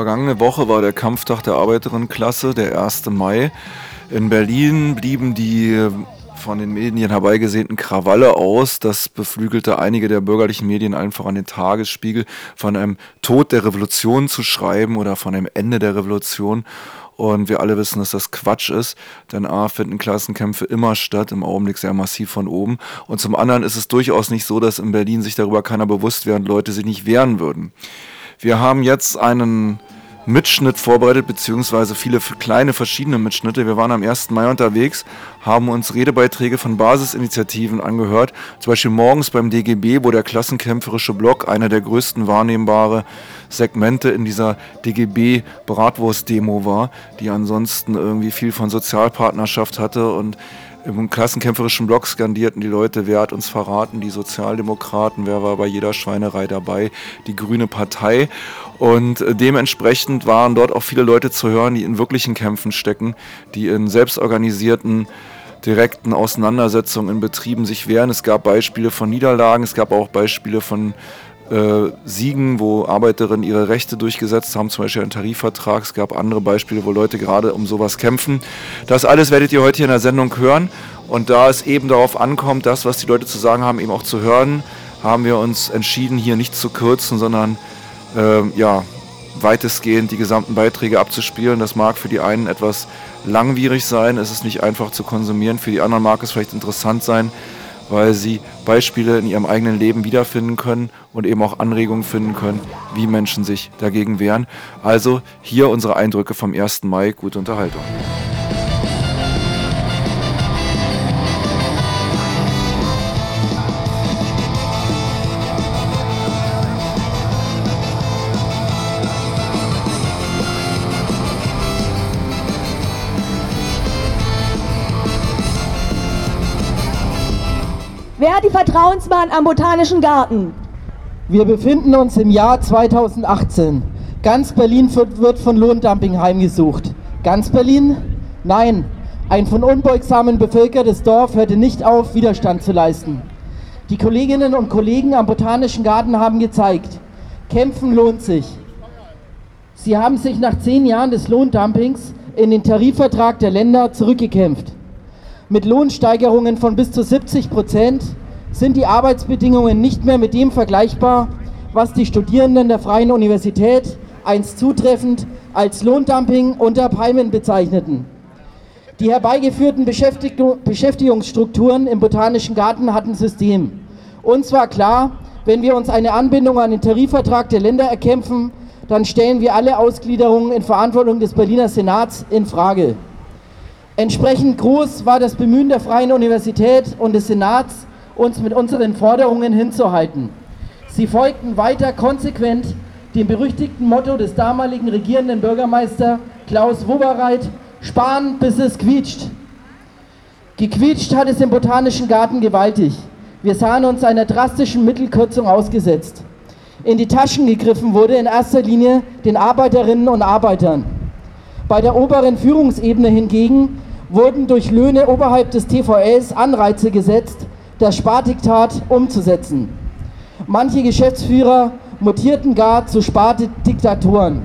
Vergangene Woche war der Kampftag der Arbeiterinnenklasse, der 1. Mai. In Berlin blieben die von den Medien herbeigesehnten Krawalle aus. Das beflügelte einige der bürgerlichen Medien einfach an den Tagesspiegel, von einem Tod der Revolution zu schreiben oder von einem Ende der Revolution. Und wir alle wissen, dass das Quatsch ist, denn A finden Klassenkämpfe immer statt, im Augenblick sehr massiv von oben. Und zum anderen ist es durchaus nicht so, dass in Berlin sich darüber keiner bewusst wäre und Leute sich nicht wehren würden. Wir haben jetzt einen Mitschnitt vorbereitet, beziehungsweise viele kleine verschiedene Mitschnitte. Wir waren am 1. Mai unterwegs, haben uns Redebeiträge von Basisinitiativen angehört, zum Beispiel morgens beim DGB, wo der klassenkämpferische Block einer der größten wahrnehmbare Segmente in dieser DGB-Bratwurst-Demo war, die ansonsten irgendwie viel von Sozialpartnerschaft hatte und im klassenkämpferischen Block skandierten die Leute, wer hat uns verraten, die Sozialdemokraten, wer war bei jeder Schweinerei dabei, die Grüne Partei. Und äh, dementsprechend waren dort auch viele Leute zu hören, die in wirklichen Kämpfen stecken, die in selbstorganisierten direkten Auseinandersetzungen in Betrieben sich wehren. Es gab Beispiele von Niederlagen, es gab auch Beispiele von äh, Siegen, wo Arbeiterinnen ihre Rechte durchgesetzt haben, zum Beispiel einen Tarifvertrag. Es gab andere Beispiele, wo Leute gerade um sowas kämpfen. Das alles werdet ihr heute hier in der Sendung hören. Und da es eben darauf ankommt, das, was die Leute zu sagen haben, eben auch zu hören, haben wir uns entschieden, hier nicht zu kürzen, sondern äh, ja, weitestgehend die gesamten Beiträge abzuspielen. Das mag für die einen etwas langwierig sein, es ist nicht einfach zu konsumieren, für die anderen mag es vielleicht interessant sein weil sie Beispiele in ihrem eigenen Leben wiederfinden können und eben auch Anregungen finden können, wie Menschen sich dagegen wehren. Also hier unsere Eindrücke vom 1. Mai. Gute Unterhaltung. Wer die Vertrauensbahn am Botanischen Garten? Wir befinden uns im Jahr 2018. Ganz Berlin wird von Lohndumping heimgesucht. Ganz Berlin? Nein, ein von Unbeugsamen bevölkertes Dorf hörte nicht auf, Widerstand zu leisten. Die Kolleginnen und Kollegen am Botanischen Garten haben gezeigt, kämpfen lohnt sich. Sie haben sich nach zehn Jahren des Lohndumpings in den Tarifvertrag der Länder zurückgekämpft. Mit Lohnsteigerungen von bis zu 70 Prozent sind die Arbeitsbedingungen nicht mehr mit dem vergleichbar, was die Studierenden der Freien Universität einst zutreffend als Lohndumping unter Palmen bezeichneten. Die herbeigeführten Beschäftigungsstrukturen im Botanischen Garten hatten System. Uns war klar, wenn wir uns eine Anbindung an den Tarifvertrag der Länder erkämpfen, dann stellen wir alle Ausgliederungen in Verantwortung des Berliner Senats in Frage. Entsprechend groß war das Bemühen der Freien Universität und des Senats, uns mit unseren Forderungen hinzuhalten. Sie folgten weiter konsequent dem berüchtigten Motto des damaligen regierenden Bürgermeister Klaus Wobereit, sparen bis es quietscht. Gequietscht hat es im Botanischen Garten gewaltig. Wir sahen uns einer drastischen Mittelkürzung ausgesetzt. In die Taschen gegriffen wurde in erster Linie den Arbeiterinnen und Arbeitern. Bei der oberen Führungsebene hingegen wurden durch Löhne oberhalb des TVLs Anreize gesetzt, das Spardiktat umzusetzen. Manche Geschäftsführer mutierten gar zu Spardiktatoren.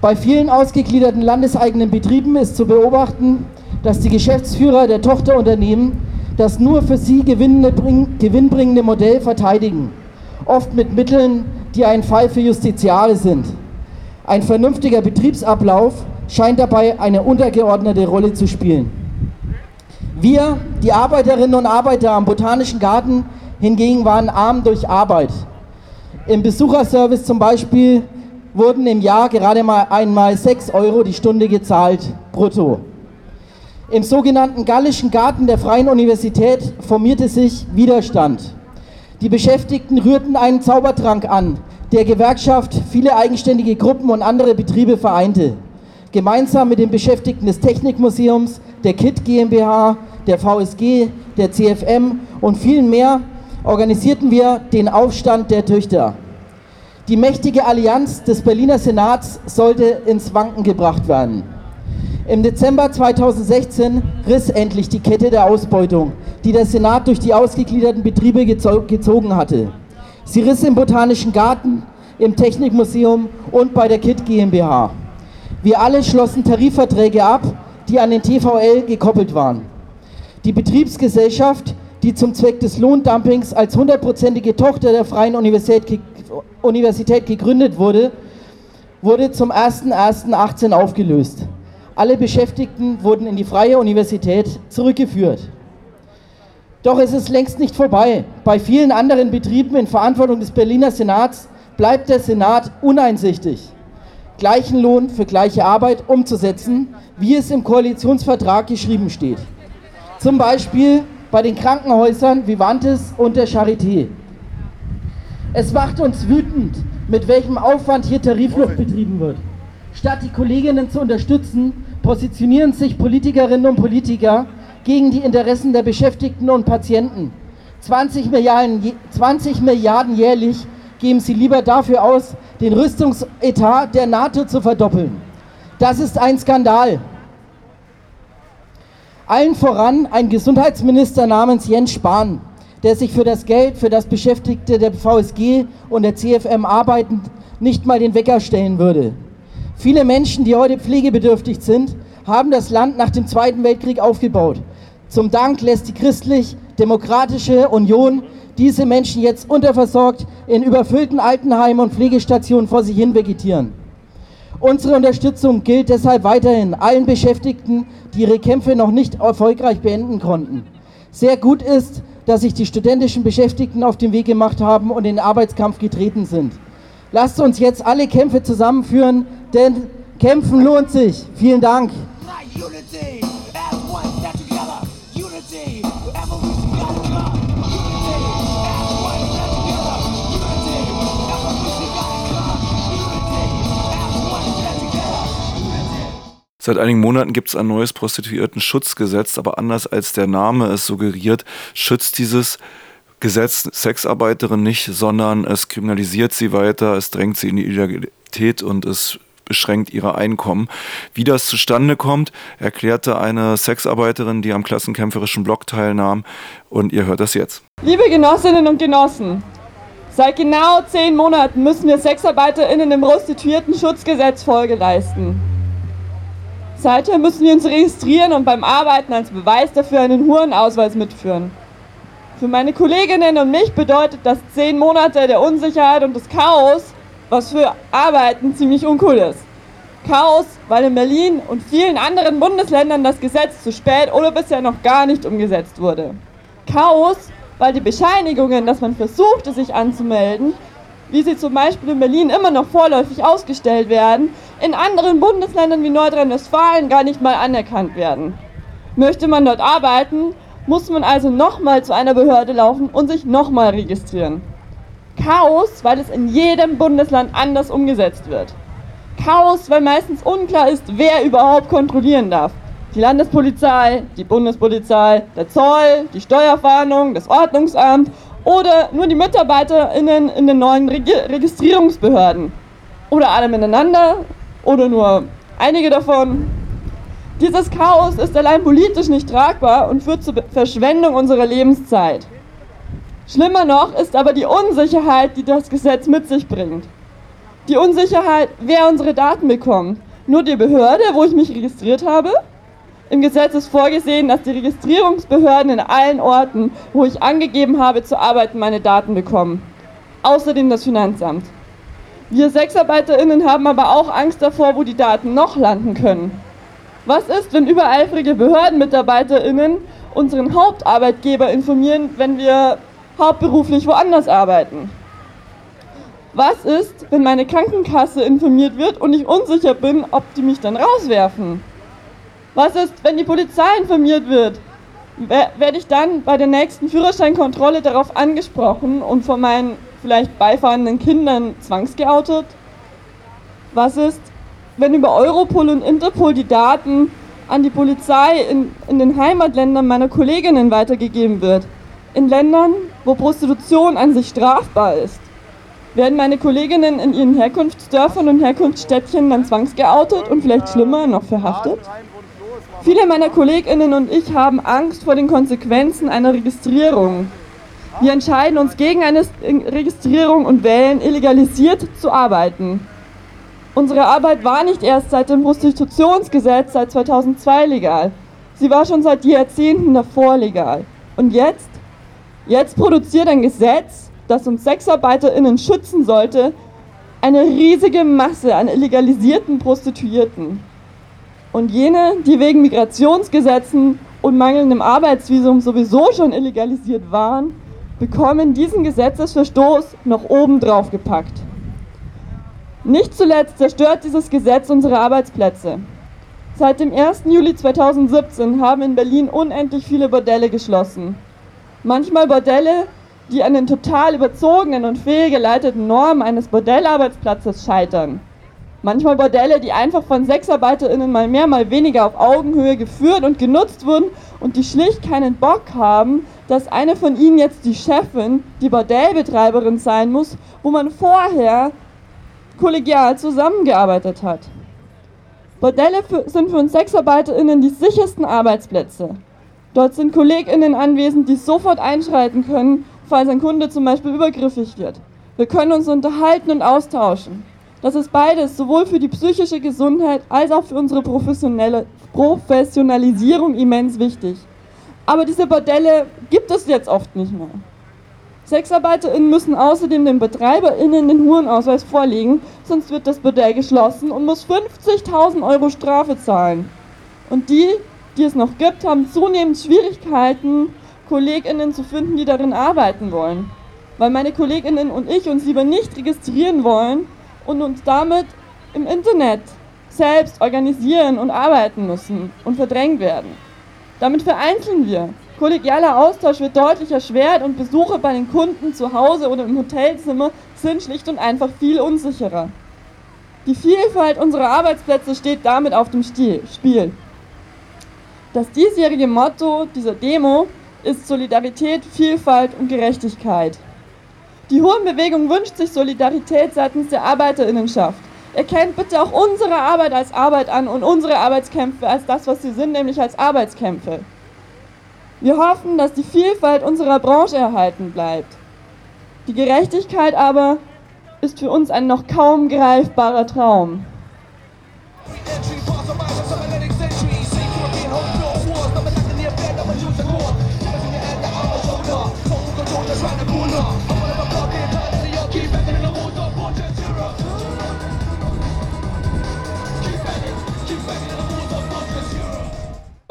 Bei vielen ausgegliederten landeseigenen Betrieben ist zu beobachten, dass die Geschäftsführer der Tochterunternehmen das nur für sie gewinnbringende Modell verteidigen, oft mit Mitteln, die ein Fall für Justiziale sind. Ein vernünftiger Betriebsablauf scheint dabei eine untergeordnete Rolle zu spielen. Wir, die Arbeiterinnen und Arbeiter am Botanischen Garten, hingegen waren arm durch Arbeit. Im Besucherservice zum Beispiel wurden im Jahr gerade mal einmal 6 Euro die Stunde gezahlt, brutto. Im sogenannten Gallischen Garten der Freien Universität formierte sich Widerstand. Die Beschäftigten rührten einen Zaubertrank an, der Gewerkschaft viele eigenständige Gruppen und andere Betriebe vereinte. Gemeinsam mit den Beschäftigten des Technikmuseums, der KIT GmbH, der VSG, der CFM und vielen mehr organisierten wir den Aufstand der Töchter. Die mächtige Allianz des Berliner Senats sollte ins Wanken gebracht werden. Im Dezember 2016 riss endlich die Kette der Ausbeutung, die der Senat durch die ausgegliederten Betriebe gezogen hatte. Sie riss im Botanischen Garten, im Technikmuseum und bei der KIT GmbH. Wir alle schlossen Tarifverträge ab, die an den TVL gekoppelt waren. Die Betriebsgesellschaft, die zum Zweck des Lohndumpings als hundertprozentige Tochter der Freien Universität, Universität gegründet wurde, wurde zum 01.01.18 aufgelöst. Alle Beschäftigten wurden in die Freie Universität zurückgeführt. Doch es ist längst nicht vorbei. Bei vielen anderen Betrieben in Verantwortung des Berliner Senats bleibt der Senat uneinsichtig, gleichen Lohn für gleiche Arbeit umzusetzen, wie es im Koalitionsvertrag geschrieben steht. Zum Beispiel bei den Krankenhäusern Vivantes und der Charité. Es macht uns wütend, mit welchem Aufwand hier Tarifluft betrieben wird. Statt die Kolleginnen zu unterstützen, positionieren sich Politikerinnen und Politiker gegen die Interessen der Beschäftigten und Patienten. 20 Milliarden, 20 Milliarden jährlich geben sie lieber dafür aus, den Rüstungsetat der NATO zu verdoppeln. Das ist ein Skandal. Allen voran ein Gesundheitsminister namens Jens Spahn, der sich für das Geld, für das Beschäftigte der VSG und der CFM arbeiten, nicht mal den Wecker stellen würde. Viele Menschen, die heute pflegebedürftig sind, haben das Land nach dem Zweiten Weltkrieg aufgebaut. Zum Dank lässt die christlich-demokratische Union diese Menschen jetzt unterversorgt in überfüllten Altenheimen und Pflegestationen vor sich hin vegetieren. Unsere Unterstützung gilt deshalb weiterhin allen Beschäftigten, die ihre Kämpfe noch nicht erfolgreich beenden konnten. Sehr gut ist, dass sich die studentischen Beschäftigten auf den Weg gemacht haben und in den Arbeitskampf getreten sind. Lasst uns jetzt alle Kämpfe zusammenführen, denn Kämpfen lohnt sich. Vielen Dank. Seit einigen Monaten gibt es ein neues Prostituierten-Schutzgesetz, aber anders als der Name es suggeriert, schützt dieses Gesetz Sexarbeiterinnen nicht, sondern es kriminalisiert sie weiter, es drängt sie in die Illegalität und es beschränkt ihre Einkommen. Wie das zustande kommt, erklärte eine Sexarbeiterin, die am klassenkämpferischen Block teilnahm. Und ihr hört das jetzt. Liebe Genossinnen und Genossen, seit genau zehn Monaten müssen wir SexarbeiterInnen im Prostituierten-Schutzgesetz Folge leisten. Seither müssen wir uns registrieren und beim Arbeiten als Beweis dafür einen Hurenausweis mitführen. Für meine Kolleginnen und mich bedeutet das zehn Monate der Unsicherheit und des Chaos, was für Arbeiten ziemlich uncool ist. Chaos, weil in Berlin und vielen anderen Bundesländern das Gesetz zu spät oder bisher noch gar nicht umgesetzt wurde. Chaos, weil die Bescheinigungen, dass man versuchte, sich anzumelden, wie sie zum Beispiel in Berlin immer noch vorläufig ausgestellt werden, in anderen Bundesländern wie Nordrhein-Westfalen gar nicht mal anerkannt werden. Möchte man dort arbeiten, muss man also nochmal zu einer Behörde laufen und sich nochmal registrieren. Chaos, weil es in jedem Bundesland anders umgesetzt wird. Chaos, weil meistens unklar ist, wer überhaupt kontrollieren darf. Die Landespolizei, die Bundespolizei, der Zoll, die Steuerfahndung, das Ordnungsamt oder nur die MitarbeiterInnen in den neuen Registrierungsbehörden. Oder alle miteinander oder nur einige davon. Dieses Chaos ist allein politisch nicht tragbar und führt zur Verschwendung unserer Lebenszeit. Schlimmer noch ist aber die Unsicherheit, die das Gesetz mit sich bringt. Die Unsicherheit, wer unsere Daten bekommt. Nur die Behörde, wo ich mich registriert habe? Im Gesetz ist vorgesehen, dass die Registrierungsbehörden in allen Orten, wo ich angegeben habe zu arbeiten, meine Daten bekommen. Außerdem das Finanzamt. Wir SexarbeiterInnen haben aber auch Angst davor, wo die Daten noch landen können. Was ist, wenn übereifrige BehördenmitarbeiterInnen unseren Hauptarbeitgeber informieren, wenn wir hauptberuflich woanders arbeiten? Was ist, wenn meine Krankenkasse informiert wird und ich unsicher bin, ob die mich dann rauswerfen? Was ist, wenn die Polizei informiert wird? Werde ich dann bei der nächsten Führerscheinkontrolle darauf angesprochen und von meinen vielleicht beifahrenden Kindern zwangsgeoutet? Was ist, wenn über Europol und Interpol die Daten an die Polizei in, in den Heimatländern meiner Kolleginnen weitergegeben wird? In Ländern, wo Prostitution an sich strafbar ist? Werden meine Kolleginnen in ihren Herkunftsdörfern und Herkunftsstädtchen dann zwangsgeoutet und vielleicht schlimmer noch verhaftet? Viele meiner Kolleginnen und ich haben Angst vor den Konsequenzen einer Registrierung. Wir entscheiden uns gegen eine Registrierung und wählen, illegalisiert zu arbeiten. Unsere Arbeit war nicht erst seit dem Prostitutionsgesetz seit 2002 legal. Sie war schon seit Jahrzehnten davor legal. Und jetzt? Jetzt produziert ein Gesetz, das uns SexarbeiterInnen schützen sollte, eine riesige Masse an illegalisierten Prostituierten. Und jene, die wegen Migrationsgesetzen und mangelndem Arbeitsvisum sowieso schon illegalisiert waren, bekommen diesen Gesetzesverstoß noch obendrauf gepackt. Nicht zuletzt zerstört dieses Gesetz unsere Arbeitsplätze. Seit dem 1. Juli 2017 haben in Berlin unendlich viele Bordelle geschlossen. Manchmal Bordelle, die an den total überzogenen und fehlgeleiteten Normen eines Bordellarbeitsplatzes scheitern. Manchmal Bordelle, die einfach von SexarbeiterInnen mal mehr, mal weniger auf Augenhöhe geführt und genutzt wurden und die schlicht keinen Bock haben, dass eine von ihnen jetzt die Chefin, die Bordellbetreiberin sein muss, wo man vorher kollegial zusammengearbeitet hat. Bordelle sind für uns SexarbeiterInnen die sichersten Arbeitsplätze. Dort sind KollegInnen anwesend, die sofort einschreiten können, falls ein Kunde zum Beispiel übergriffig wird. Wir können uns unterhalten und austauschen. Das ist beides sowohl für die psychische Gesundheit als auch für unsere professionelle Professionalisierung immens wichtig. Aber diese Bordelle gibt es jetzt oft nicht mehr. SexarbeiterInnen müssen außerdem den BetreiberInnen den Hurenausweis vorlegen, sonst wird das Bordell geschlossen und muss 50.000 Euro Strafe zahlen. Und die, die es noch gibt, haben zunehmend Schwierigkeiten, KollegInnen zu finden, die darin arbeiten wollen. Weil meine KollegInnen und ich uns lieber nicht registrieren wollen, und uns damit im Internet selbst organisieren und arbeiten müssen und verdrängt werden. Damit vereinzeln wir. Kollegialer Austausch wird deutlich erschwert und Besuche bei den Kunden zu Hause oder im Hotelzimmer sind schlicht und einfach viel unsicherer. Die Vielfalt unserer Arbeitsplätze steht damit auf dem Spiel. Das diesjährige Motto dieser Demo ist Solidarität, Vielfalt und Gerechtigkeit. Die Hurenbewegung wünscht sich Solidarität seitens der Arbeiterinnenschaft. Erkennt bitte auch unsere Arbeit als Arbeit an und unsere Arbeitskämpfe als das, was sie sind, nämlich als Arbeitskämpfe. Wir hoffen, dass die Vielfalt unserer Branche erhalten bleibt. Die Gerechtigkeit aber ist für uns ein noch kaum greifbarer Traum.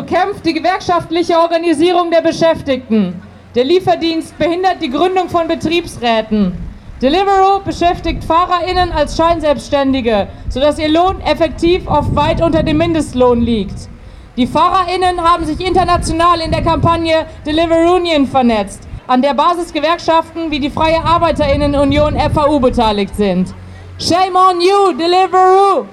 Bekämpft die gewerkschaftliche Organisierung der Beschäftigten. Der Lieferdienst behindert die Gründung von Betriebsräten. Deliveroo beschäftigt FahrerInnen als Scheinselbstständige, sodass ihr Lohn effektiv oft weit unter dem Mindestlohn liegt. Die FahrerInnen haben sich international in der Kampagne Deliverunion vernetzt, an der Basisgewerkschaften wie die Freie ArbeiterInnen-Union FAU beteiligt sind. Shame on you, Deliveroo!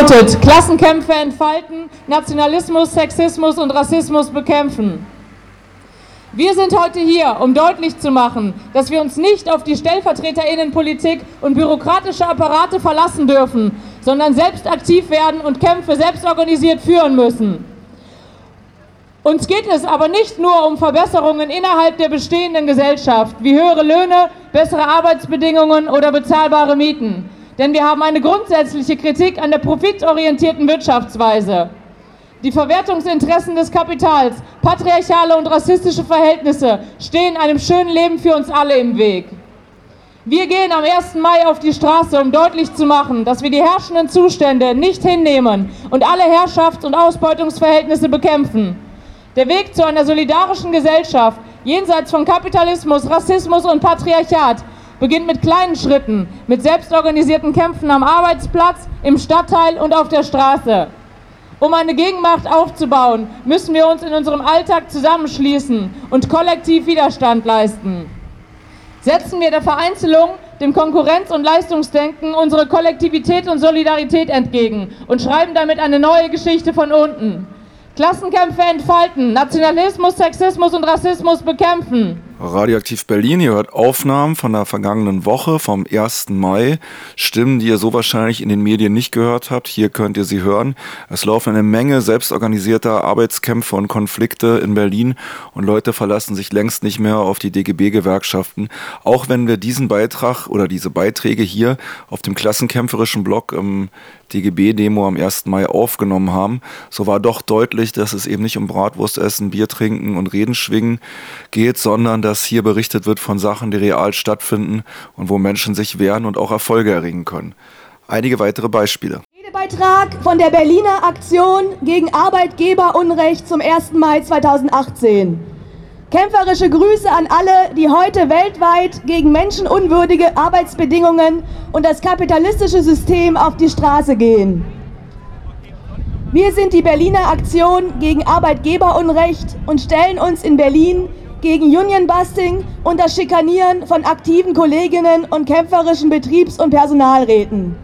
Lautet, Klassenkämpfe entfalten, Nationalismus, Sexismus und Rassismus bekämpfen. Wir sind heute hier, um deutlich zu machen, dass wir uns nicht auf die Stellvertreterinnenpolitik und bürokratische Apparate verlassen dürfen, sondern selbst aktiv werden und Kämpfe selbst organisiert führen müssen. Uns geht es aber nicht nur um Verbesserungen innerhalb der bestehenden Gesellschaft, wie höhere Löhne, bessere Arbeitsbedingungen oder bezahlbare Mieten. Denn wir haben eine grundsätzliche Kritik an der profitorientierten Wirtschaftsweise. Die Verwertungsinteressen des Kapitals, patriarchale und rassistische Verhältnisse stehen einem schönen Leben für uns alle im Weg. Wir gehen am 1. Mai auf die Straße, um deutlich zu machen, dass wir die herrschenden Zustände nicht hinnehmen und alle Herrschafts- und Ausbeutungsverhältnisse bekämpfen. Der Weg zu einer solidarischen Gesellschaft jenseits von Kapitalismus, Rassismus und Patriarchat beginnt mit kleinen Schritten, mit selbstorganisierten Kämpfen am Arbeitsplatz, im Stadtteil und auf der Straße. Um eine Gegenmacht aufzubauen, müssen wir uns in unserem Alltag zusammenschließen und kollektiv Widerstand leisten. Setzen wir der Vereinzelung, dem Konkurrenz- und Leistungsdenken unsere Kollektivität und Solidarität entgegen und schreiben damit eine neue Geschichte von unten. Klassenkämpfe entfalten, Nationalismus, Sexismus und Rassismus bekämpfen. Radioaktiv Berlin, ihr hört Aufnahmen von der vergangenen Woche vom 1. Mai. Stimmen, die ihr so wahrscheinlich in den Medien nicht gehört habt. Hier könnt ihr sie hören. Es laufen eine Menge selbstorganisierter Arbeitskämpfe und Konflikte in Berlin und Leute verlassen sich längst nicht mehr auf die DGB-Gewerkschaften. Auch wenn wir diesen Beitrag oder diese Beiträge hier auf dem klassenkämpferischen Blog im DGB-Demo am 1. Mai aufgenommen haben, so war doch deutlich, dass es eben nicht um Bratwurst essen, Bier trinken und Reden schwingen geht, sondern dass hier berichtet wird von Sachen, die real stattfinden und wo Menschen sich wehren und auch Erfolge erringen können. Einige weitere Beispiele. Redebeitrag von der Berliner Aktion gegen Arbeitgeberunrecht zum 1. Mai 2018. Kämpferische Grüße an alle, die heute weltweit gegen menschenunwürdige Arbeitsbedingungen und das kapitalistische System auf die Straße gehen. Wir sind die Berliner Aktion gegen Arbeitgeberunrecht und stellen uns in Berlin gegen Unionbusting und das Schikanieren von aktiven Kolleginnen und kämpferischen Betriebs- und Personalräten.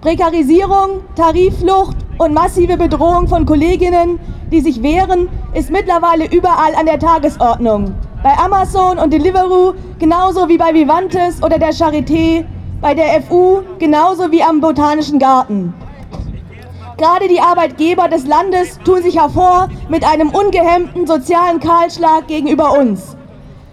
Prekarisierung, Tarifflucht und massive Bedrohung von Kolleginnen, die sich wehren, ist mittlerweile überall an der Tagesordnung. Bei Amazon und Deliveroo genauso wie bei Vivantes oder der Charité, bei der FU genauso wie am Botanischen Garten. Gerade die Arbeitgeber des Landes tun sich hervor mit einem ungehemmten sozialen Kahlschlag gegenüber uns.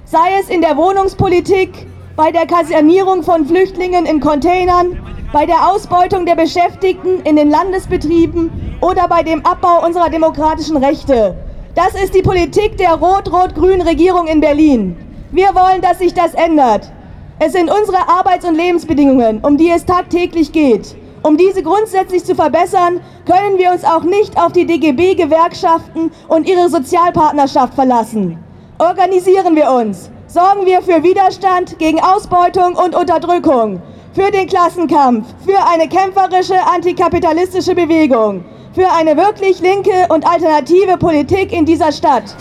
Sei es in der Wohnungspolitik, bei der Kasernierung von Flüchtlingen in Containern, bei der Ausbeutung der Beschäftigten in den Landesbetrieben oder bei dem Abbau unserer demokratischen Rechte. Das ist die Politik der rot-rot-grünen Regierung in Berlin. Wir wollen, dass sich das ändert. Es sind unsere Arbeits- und Lebensbedingungen, um die es tagtäglich geht. Um diese grundsätzlich zu verbessern, können wir uns auch nicht auf die DGB-Gewerkschaften und ihre Sozialpartnerschaft verlassen. Organisieren wir uns. Sorgen wir für Widerstand gegen Ausbeutung und Unterdrückung. Für den Klassenkampf. Für eine kämpferische antikapitalistische Bewegung. Für eine wirklich linke und alternative Politik in dieser Stadt.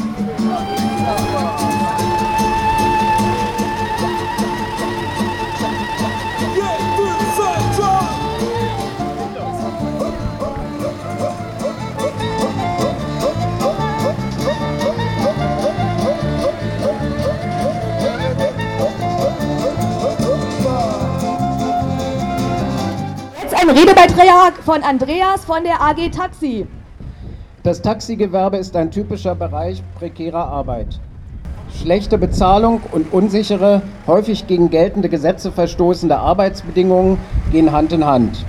Redebeitrag von Andreas von der AG Taxi. Das Taxigewerbe ist ein typischer Bereich prekärer Arbeit. Schlechte Bezahlung und unsichere, häufig gegen geltende Gesetze verstoßende Arbeitsbedingungen gehen Hand in Hand.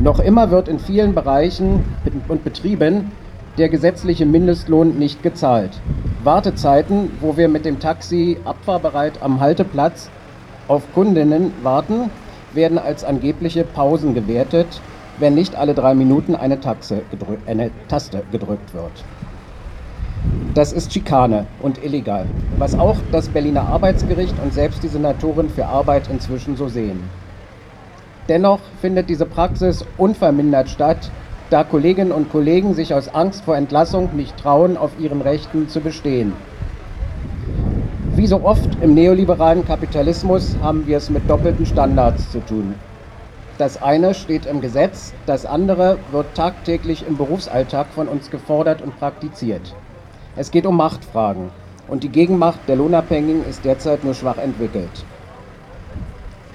Noch immer wird in vielen Bereichen und Betrieben der gesetzliche Mindestlohn nicht gezahlt. Wartezeiten, wo wir mit dem Taxi abfahrbereit am Halteplatz auf Kundinnen warten, werden als angebliche Pausen gewertet, wenn nicht alle drei Minuten eine, gedrück, eine Taste gedrückt wird. Das ist Schikane und illegal, was auch das Berliner Arbeitsgericht und selbst die Senatorin für Arbeit inzwischen so sehen. Dennoch findet diese Praxis unvermindert statt, da Kolleginnen und Kollegen sich aus Angst vor Entlassung nicht trauen, auf ihren Rechten zu bestehen. Wie so oft im neoliberalen Kapitalismus haben wir es mit doppelten Standards zu tun. Das eine steht im Gesetz, das andere wird tagtäglich im Berufsalltag von uns gefordert und praktiziert. Es geht um Machtfragen und die Gegenmacht der Lohnabhängigen ist derzeit nur schwach entwickelt.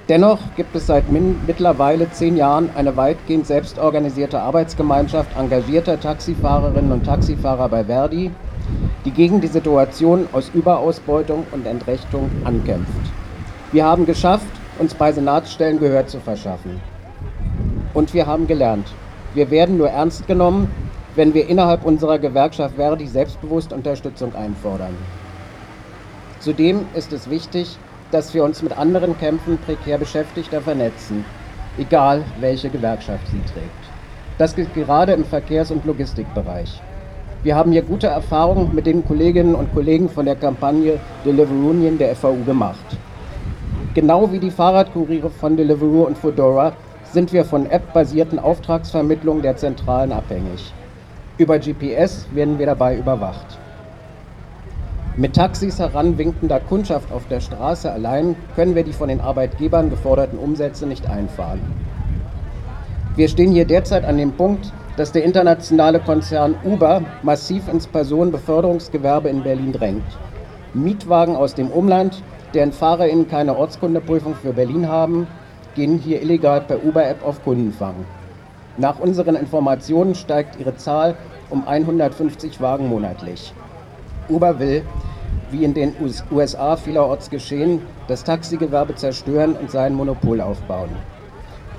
Dennoch gibt es seit mittlerweile zehn Jahren eine weitgehend selbstorganisierte Arbeitsgemeinschaft engagierter Taxifahrerinnen und Taxifahrer bei Verdi, die gegen die Situation aus Überausbeutung und Entrechtung ankämpft. Wir haben geschafft, uns bei Senatsstellen Gehör zu verschaffen. Und wir haben gelernt. Wir werden nur ernst genommen, wenn wir innerhalb unserer Gewerkschaft Verdi selbstbewusst Unterstützung einfordern. Zudem ist es wichtig, dass wir uns mit anderen Kämpfen prekär Beschäftigter vernetzen, egal welche Gewerkschaft sie trägt. Das gilt gerade im Verkehrs- und Logistikbereich. Wir haben hier gute Erfahrungen mit den Kolleginnen und Kollegen von der Kampagne Deliveroo Union der FAU gemacht. Genau wie die Fahrradkuriere von Deliveroo und Fedora sind wir von App-basierten Auftragsvermittlungen der Zentralen abhängig. Über GPS werden wir dabei überwacht. Mit Taxis heranwinkender Kundschaft auf der Straße allein können wir die von den Arbeitgebern geforderten Umsätze nicht einfahren. Wir stehen hier derzeit an dem Punkt, dass der internationale Konzern Uber massiv ins Personenbeförderungsgewerbe in Berlin drängt. Mietwagen aus dem Umland, deren FahrerInnen keine Ortskundeprüfung für Berlin haben, gehen hier illegal per Uber-App auf Kundenfang. Nach unseren Informationen steigt ihre Zahl um 150 Wagen monatlich. Uber will, wie in den US- USA vielerorts geschehen, das Taxigewerbe zerstören und sein Monopol aufbauen.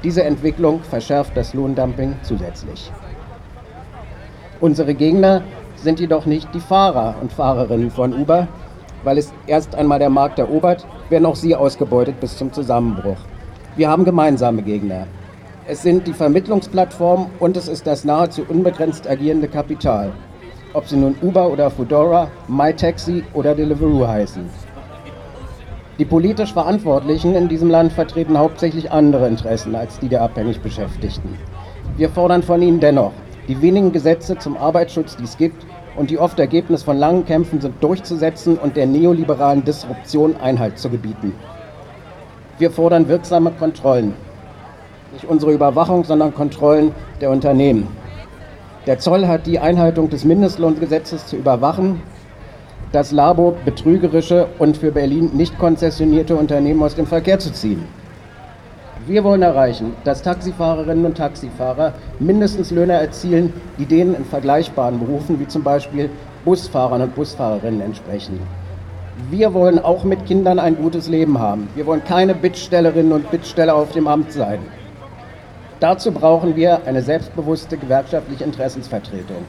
Diese Entwicklung verschärft das Lohndumping zusätzlich. Unsere Gegner sind jedoch nicht die Fahrer und Fahrerinnen von Uber, weil es erst einmal der Markt erobert, werden auch sie ausgebeutet bis zum Zusammenbruch. Wir haben gemeinsame Gegner. Es sind die Vermittlungsplattformen und es ist das nahezu unbegrenzt agierende Kapital. Ob sie nun Uber oder Foodora, MyTaxi oder Deliveroo heißen. Die politisch Verantwortlichen in diesem Land vertreten hauptsächlich andere Interessen als die der abhängig Beschäftigten. Wir fordern von ihnen dennoch, die wenigen Gesetze zum Arbeitsschutz, die es gibt und die oft Ergebnis von langen Kämpfen sind, durchzusetzen und der neoliberalen Disruption Einhalt zu gebieten. Wir fordern wirksame Kontrollen. Nicht unsere Überwachung, sondern Kontrollen der Unternehmen. Der Zoll hat die Einhaltung des Mindestlohngesetzes zu überwachen, das Labo betrügerische und für Berlin nicht konzessionierte Unternehmen aus dem Verkehr zu ziehen. Wir wollen erreichen, dass Taxifahrerinnen und Taxifahrer mindestens Löhne erzielen, die denen in vergleichbaren Berufen wie zum Beispiel Busfahrern und Busfahrerinnen entsprechen. Wir wollen auch mit Kindern ein gutes Leben haben. Wir wollen keine Bittstellerinnen und Bittsteller auf dem Amt sein. Dazu brauchen wir eine selbstbewusste gewerkschaftliche Interessensvertretung.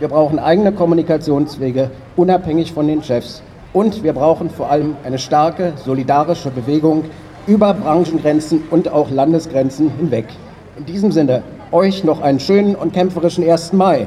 Wir brauchen eigene Kommunikationswege, unabhängig von den Chefs. Und wir brauchen vor allem eine starke, solidarische Bewegung über Branchengrenzen und auch Landesgrenzen hinweg. In diesem Sinne, euch noch einen schönen und kämpferischen 1. Mai.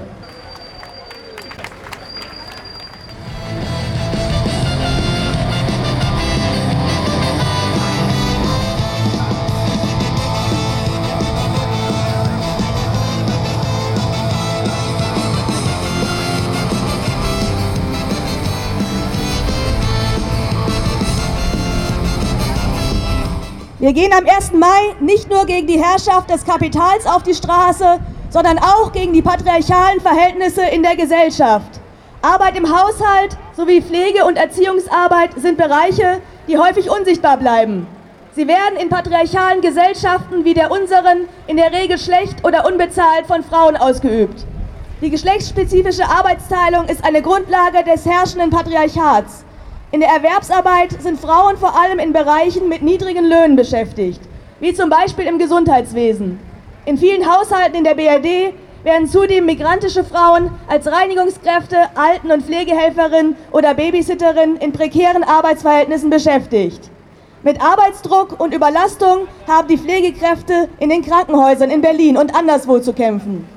Wir gehen am 1. Mai nicht nur gegen die Herrschaft des Kapitals auf die Straße, sondern auch gegen die patriarchalen Verhältnisse in der Gesellschaft. Arbeit im Haushalt sowie Pflege- und Erziehungsarbeit sind Bereiche, die häufig unsichtbar bleiben. Sie werden in patriarchalen Gesellschaften wie der unseren in der Regel schlecht oder unbezahlt von Frauen ausgeübt. Die geschlechtsspezifische Arbeitsteilung ist eine Grundlage des herrschenden Patriarchats. In der Erwerbsarbeit sind Frauen vor allem in Bereichen mit niedrigen Löhnen beschäftigt, wie zum Beispiel im Gesundheitswesen. In vielen Haushalten in der BRD werden zudem migrantische Frauen als Reinigungskräfte, Alten- und Pflegehelferinnen oder Babysitterinnen in prekären Arbeitsverhältnissen beschäftigt. Mit Arbeitsdruck und Überlastung haben die Pflegekräfte in den Krankenhäusern in Berlin und anderswo zu kämpfen.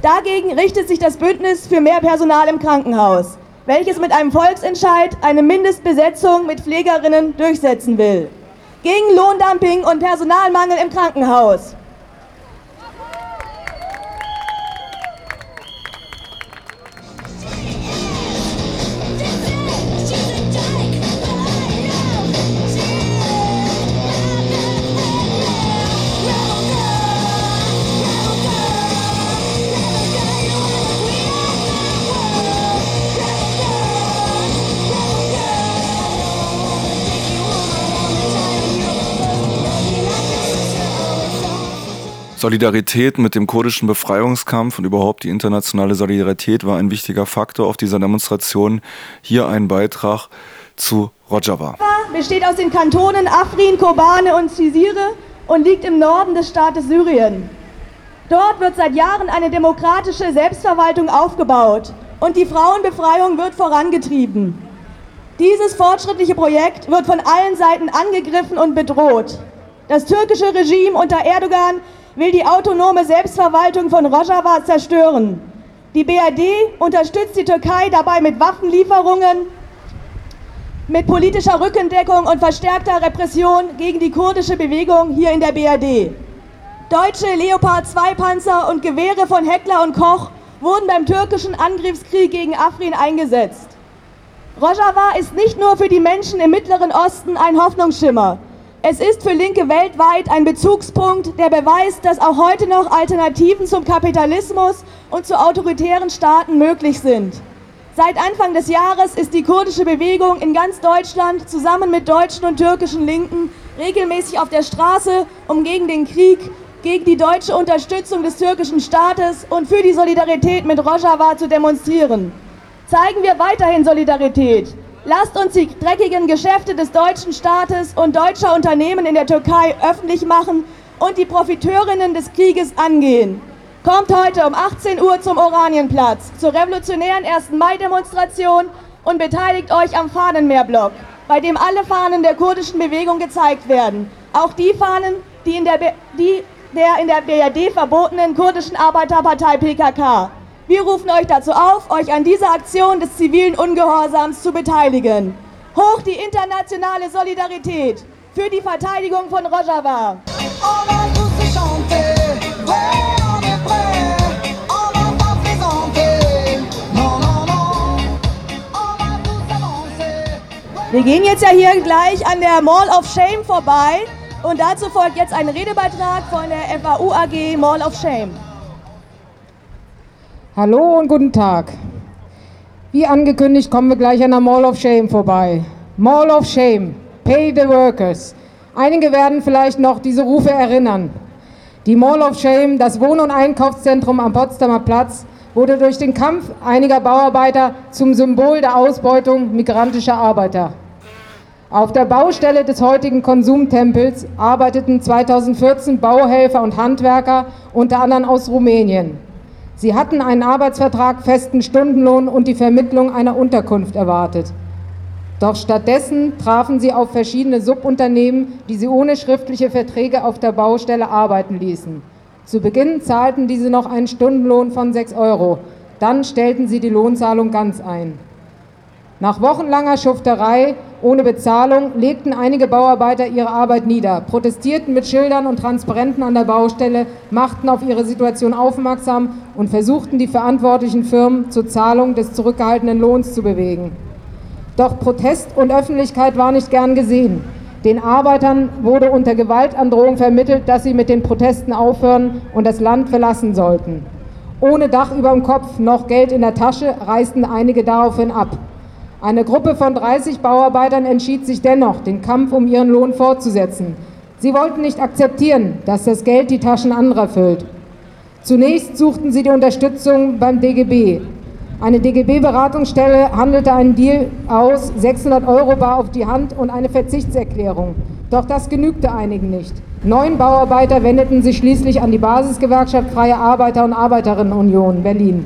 Dagegen richtet sich das Bündnis für mehr Personal im Krankenhaus, welches mit einem Volksentscheid eine Mindestbesetzung mit Pflegerinnen durchsetzen will. Gegen Lohndumping und Personalmangel im Krankenhaus. Solidarität mit dem kurdischen Befreiungskampf und überhaupt die internationale Solidarität war ein wichtiger Faktor auf dieser Demonstration. Hier ein Beitrag zu Rojava. besteht aus den Kantonen Afrin, Kobane und Cizire und liegt im Norden des Staates Syrien. Dort wird seit Jahren eine demokratische Selbstverwaltung aufgebaut und die Frauenbefreiung wird vorangetrieben. Dieses fortschrittliche Projekt wird von allen Seiten angegriffen und bedroht. Das türkische Regime unter Erdogan will die autonome Selbstverwaltung von Rojava zerstören. Die BRD unterstützt die Türkei dabei mit Waffenlieferungen, mit politischer Rückendeckung und verstärkter Repression gegen die kurdische Bewegung hier in der BRD. Deutsche Leopard 2 Panzer und Gewehre von Heckler und Koch wurden beim türkischen Angriffskrieg gegen Afrin eingesetzt. Rojava ist nicht nur für die Menschen im Mittleren Osten ein Hoffnungsschimmer. Es ist für Linke weltweit ein Bezugspunkt, der beweist, dass auch heute noch Alternativen zum Kapitalismus und zu autoritären Staaten möglich sind. Seit Anfang des Jahres ist die kurdische Bewegung in ganz Deutschland zusammen mit deutschen und türkischen Linken regelmäßig auf der Straße, um gegen den Krieg, gegen die deutsche Unterstützung des türkischen Staates und für die Solidarität mit Rojava zu demonstrieren. Zeigen wir weiterhin Solidarität. Lasst uns die dreckigen Geschäfte des deutschen Staates und deutscher Unternehmen in der Türkei öffentlich machen und die Profiteurinnen des Krieges angehen. Kommt heute um 18 Uhr zum Oranienplatz zur revolutionären 1. Mai-Demonstration und beteiligt euch am Fahnenmeerblock, bei dem alle Fahnen der kurdischen Bewegung gezeigt werden. Auch die Fahnen, die in der, B die der in der BRD verbotenen kurdischen Arbeiterpartei PKK. Wir rufen euch dazu auf, euch an dieser Aktion des zivilen Ungehorsams zu beteiligen. Hoch die internationale Solidarität für die Verteidigung von Rojava. Wir gehen jetzt ja hier gleich an der Mall of Shame vorbei und dazu folgt jetzt ein Redebeitrag von der FAU AG Mall of Shame. Hallo und guten Tag. Wie angekündigt kommen wir gleich an der Mall of Shame vorbei. Mall of Shame, pay the workers. Einige werden vielleicht noch diese Rufe erinnern. Die Mall of Shame, das Wohn- und Einkaufszentrum am Potsdamer Platz, wurde durch den Kampf einiger Bauarbeiter zum Symbol der Ausbeutung migrantischer Arbeiter. Auf der Baustelle des heutigen Konsumtempels arbeiteten 2014 Bauhelfer und Handwerker, unter anderem aus Rumänien. Sie hatten einen Arbeitsvertrag, festen Stundenlohn und die Vermittlung einer Unterkunft erwartet. Doch stattdessen trafen sie auf verschiedene Subunternehmen, die sie ohne schriftliche Verträge auf der Baustelle arbeiten ließen. Zu Beginn zahlten diese noch einen Stundenlohn von 6 Euro. Dann stellten sie die Lohnzahlung ganz ein. Nach wochenlanger Schufterei ohne Bezahlung legten einige Bauarbeiter ihre Arbeit nieder, protestierten mit Schildern und Transparenten an der Baustelle, machten auf ihre Situation aufmerksam und versuchten die verantwortlichen Firmen zur Zahlung des zurückgehaltenen Lohns zu bewegen. Doch Protest und Öffentlichkeit war nicht gern gesehen. Den Arbeitern wurde unter Gewaltandrohung vermittelt, dass sie mit den Protesten aufhören und das Land verlassen sollten. Ohne Dach über dem Kopf noch Geld in der Tasche reisten einige daraufhin ab. Eine Gruppe von 30 Bauarbeitern entschied sich dennoch, den Kampf um ihren Lohn fortzusetzen. Sie wollten nicht akzeptieren, dass das Geld die Taschen anderer füllt. Zunächst suchten sie die Unterstützung beim DGB. Eine DGB-Beratungsstelle handelte einen Deal aus, 600 Euro bar auf die Hand und eine Verzichtserklärung. Doch das genügte einigen nicht. Neun Bauarbeiter wendeten sich schließlich an die Basisgewerkschaft Freie Arbeiter- und Arbeiterinnenunion Berlin.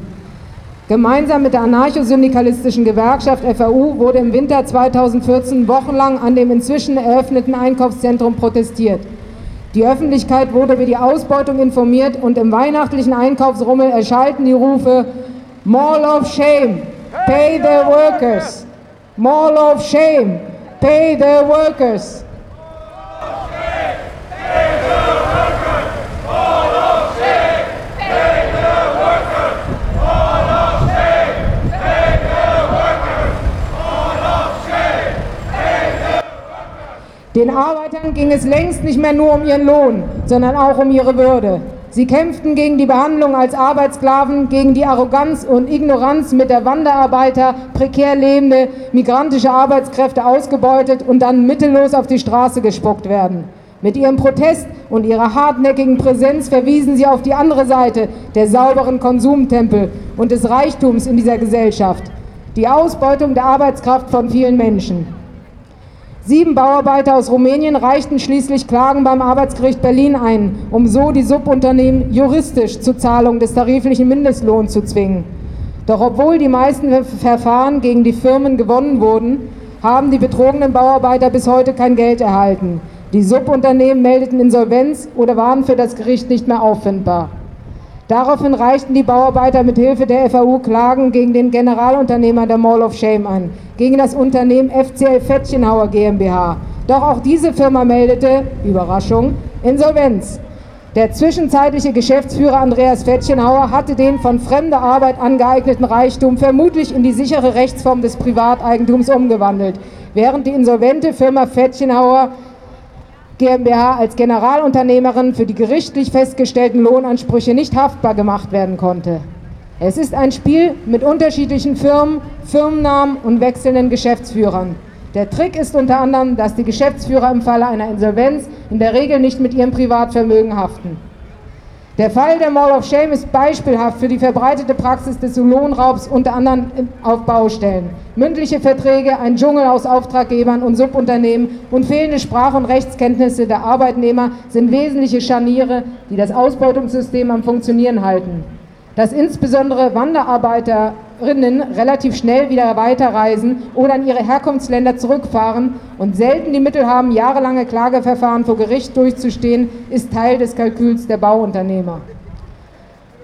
Gemeinsam mit der anarchosyndikalistischen Gewerkschaft FAU wurde im Winter 2014 wochenlang an dem inzwischen eröffneten Einkaufszentrum protestiert. Die Öffentlichkeit wurde über die Ausbeutung informiert und im weihnachtlichen Einkaufsrummel erschallten die Rufe Mall of Shame, pay the workers. Mall of Shame, pay the workers. Den Arbeitern ging es längst nicht mehr nur um ihren Lohn, sondern auch um ihre Würde. Sie kämpften gegen die Behandlung als Arbeitssklaven, gegen die Arroganz und Ignoranz, mit der Wanderarbeiter, prekär lebende migrantische Arbeitskräfte ausgebeutet und dann mittellos auf die Straße gespuckt werden. Mit ihrem Protest und ihrer hartnäckigen Präsenz verwiesen sie auf die andere Seite der sauberen Konsumtempel und des Reichtums in dieser Gesellschaft. Die Ausbeutung der Arbeitskraft von vielen Menschen. Sieben Bauarbeiter aus Rumänien reichten schließlich Klagen beim Arbeitsgericht Berlin ein, um so die Subunternehmen juristisch zur Zahlung des tariflichen Mindestlohns zu zwingen. Doch obwohl die meisten Verfahren gegen die Firmen gewonnen wurden, haben die betrogenen Bauarbeiter bis heute kein Geld erhalten. Die Subunternehmen meldeten Insolvenz oder waren für das Gericht nicht mehr auffindbar. Daraufhin reichten die Bauarbeiter mit Hilfe der FAU Klagen gegen den Generalunternehmer der Mall of Shame an, gegen das Unternehmen FCL Fettchenhauer GmbH. Doch auch diese Firma meldete, Überraschung, Insolvenz. Der zwischenzeitliche Geschäftsführer Andreas Fettchenhauer hatte den von fremder Arbeit angeeigneten Reichtum vermutlich in die sichere Rechtsform des Privateigentums umgewandelt, während die insolvente Firma Fettchenhauer GmbH als Generalunternehmerin für die gerichtlich festgestellten Lohnansprüche nicht haftbar gemacht werden konnte. Es ist ein Spiel mit unterschiedlichen Firmen, Firmennamen und wechselnden Geschäftsführern. Der Trick ist unter anderem, dass die Geschäftsführer im Falle einer Insolvenz in der Regel nicht mit ihrem Privatvermögen haften. Der Fall der Mall of Shame ist beispielhaft für die verbreitete Praxis des Lohnraubs unter anderem auf Baustellen. Mündliche Verträge, ein Dschungel aus Auftraggebern und Subunternehmen und fehlende Sprach- und Rechtskenntnisse der Arbeitnehmer sind wesentliche Scharniere, die das Ausbeutungssystem am Funktionieren halten. Dass insbesondere Wanderarbeiterinnen relativ schnell wieder weiterreisen oder in ihre Herkunftsländer zurückfahren und selten die Mittel haben, jahrelange Klageverfahren vor Gericht durchzustehen, ist Teil des Kalküls der Bauunternehmer.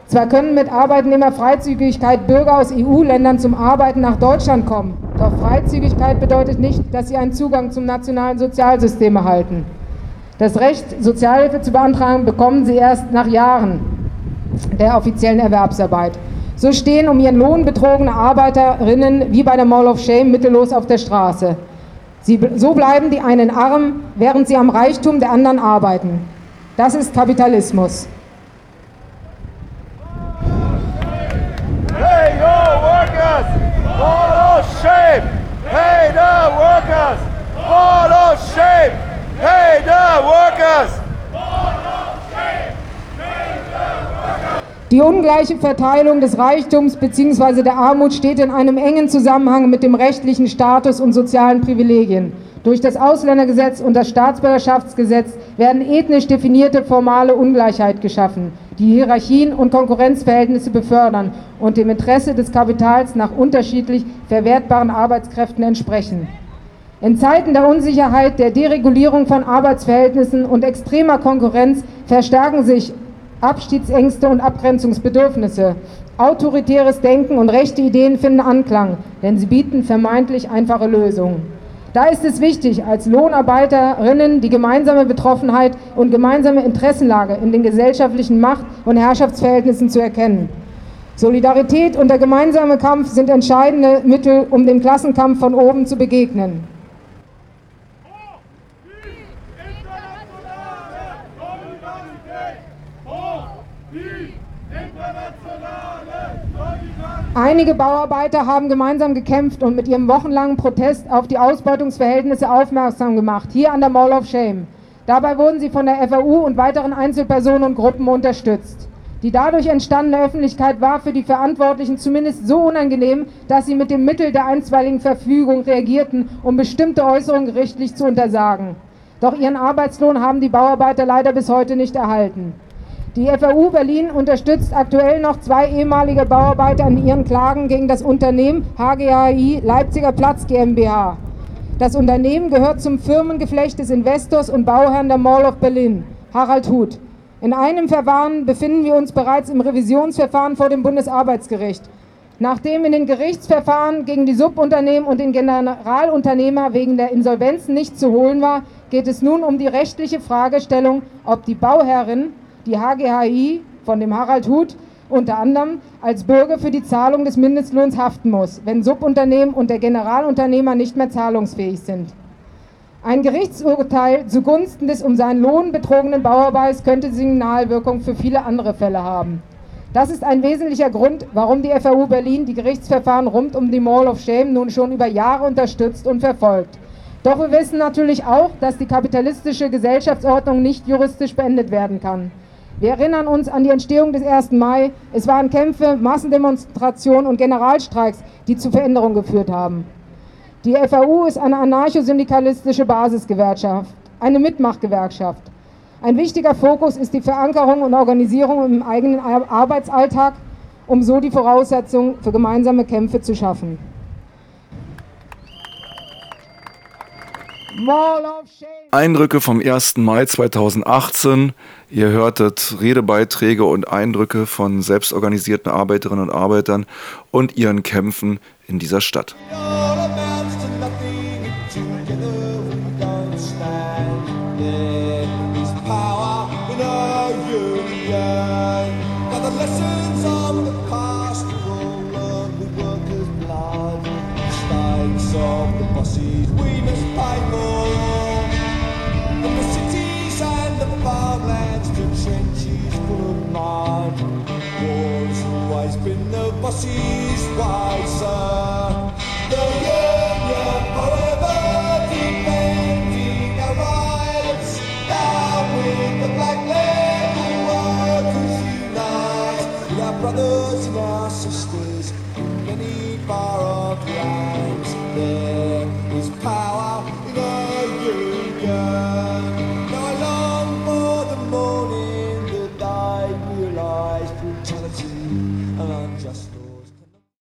Zwar können mit Arbeitnehmerfreizügigkeit Bürger aus EU-Ländern zum Arbeiten nach Deutschland kommen, doch Freizügigkeit bedeutet nicht, dass sie einen Zugang zum nationalen Sozialsystem erhalten. Das Recht, Sozialhilfe zu beantragen, bekommen sie erst nach Jahren der offiziellen Erwerbsarbeit. So stehen um ihren Lohn betrogene Arbeiterinnen wie bei der Mall of Shame mittellos auf der Straße. Sie, so bleiben die einen arm, während sie am Reichtum der anderen arbeiten. Das ist Kapitalismus. Hey, yo, workers! Wall of shame! Hey, the workers! Wall of shame! Hey, the workers! Die ungleiche Verteilung des Reichtums bzw. der Armut steht in einem engen Zusammenhang mit dem rechtlichen Status und sozialen Privilegien. Durch das Ausländergesetz und das Staatsbürgerschaftsgesetz werden ethnisch definierte formale Ungleichheit geschaffen, die Hierarchien und Konkurrenzverhältnisse befördern und dem Interesse des Kapitals nach unterschiedlich verwertbaren Arbeitskräften entsprechen. In Zeiten der Unsicherheit, der Deregulierung von Arbeitsverhältnissen und extremer Konkurrenz verstärken sich Abstiegsängste und Abgrenzungsbedürfnisse. Autoritäres Denken und rechte Ideen finden Anklang, denn sie bieten vermeintlich einfache Lösungen. Da ist es wichtig, als Lohnarbeiterinnen die gemeinsame Betroffenheit und gemeinsame Interessenlage in den gesellschaftlichen Macht- und Herrschaftsverhältnissen zu erkennen. Solidarität und der gemeinsame Kampf sind entscheidende Mittel, um dem Klassenkampf von oben zu begegnen. Einige Bauarbeiter haben gemeinsam gekämpft und mit ihrem wochenlangen Protest auf die Ausbeutungsverhältnisse aufmerksam gemacht, hier an der Mall of Shame. Dabei wurden sie von der FAU und weiteren Einzelpersonen und Gruppen unterstützt. Die dadurch entstandene Öffentlichkeit war für die Verantwortlichen zumindest so unangenehm, dass sie mit dem Mittel der einstweiligen Verfügung reagierten, um bestimmte Äußerungen gerichtlich zu untersagen. Doch ihren Arbeitslohn haben die Bauarbeiter leider bis heute nicht erhalten. Die FAU Berlin unterstützt aktuell noch zwei ehemalige Bauarbeiter in ihren Klagen gegen das Unternehmen HGHI Leipziger Platz GmbH. Das Unternehmen gehört zum Firmengeflecht des Investors und Bauherrn der Mall of Berlin, Harald Huth. In einem Verfahren befinden wir uns bereits im Revisionsverfahren vor dem Bundesarbeitsgericht. Nachdem in den Gerichtsverfahren gegen die Subunternehmen und den Generalunternehmer wegen der Insolvenzen nicht zu holen war, geht es nun um die rechtliche Fragestellung, ob die Bauherrin die HGHI von dem Harald Huth unter anderem als Bürger für die Zahlung des Mindestlohns haften muss, wenn Subunternehmen und der Generalunternehmer nicht mehr zahlungsfähig sind. Ein Gerichtsurteil zugunsten des um seinen Lohn betrogenen Bauarbeits könnte Signalwirkung für viele andere Fälle haben. Das ist ein wesentlicher Grund, warum die FAU Berlin die Gerichtsverfahren rund um die Mall of Shame nun schon über Jahre unterstützt und verfolgt. Doch wir wissen natürlich auch, dass die kapitalistische Gesellschaftsordnung nicht juristisch beendet werden kann. Wir erinnern uns an die Entstehung des 1. Mai. Es waren Kämpfe, Massendemonstrationen und Generalstreiks, die zu Veränderungen geführt haben. Die FAU ist eine anarchosyndikalistische Basisgewerkschaft, eine Mitmachgewerkschaft. Ein wichtiger Fokus ist die Verankerung und Organisierung im eigenen Ar- Arbeitsalltag, um so die Voraussetzungen für gemeinsame Kämpfe zu schaffen. Eindrücke vom 1. Mai 2018. Ihr hörtet Redebeiträge und Eindrücke von selbstorganisierten Arbeiterinnen und Arbeitern und ihren Kämpfen in dieser Stadt. Ja. nossos pais.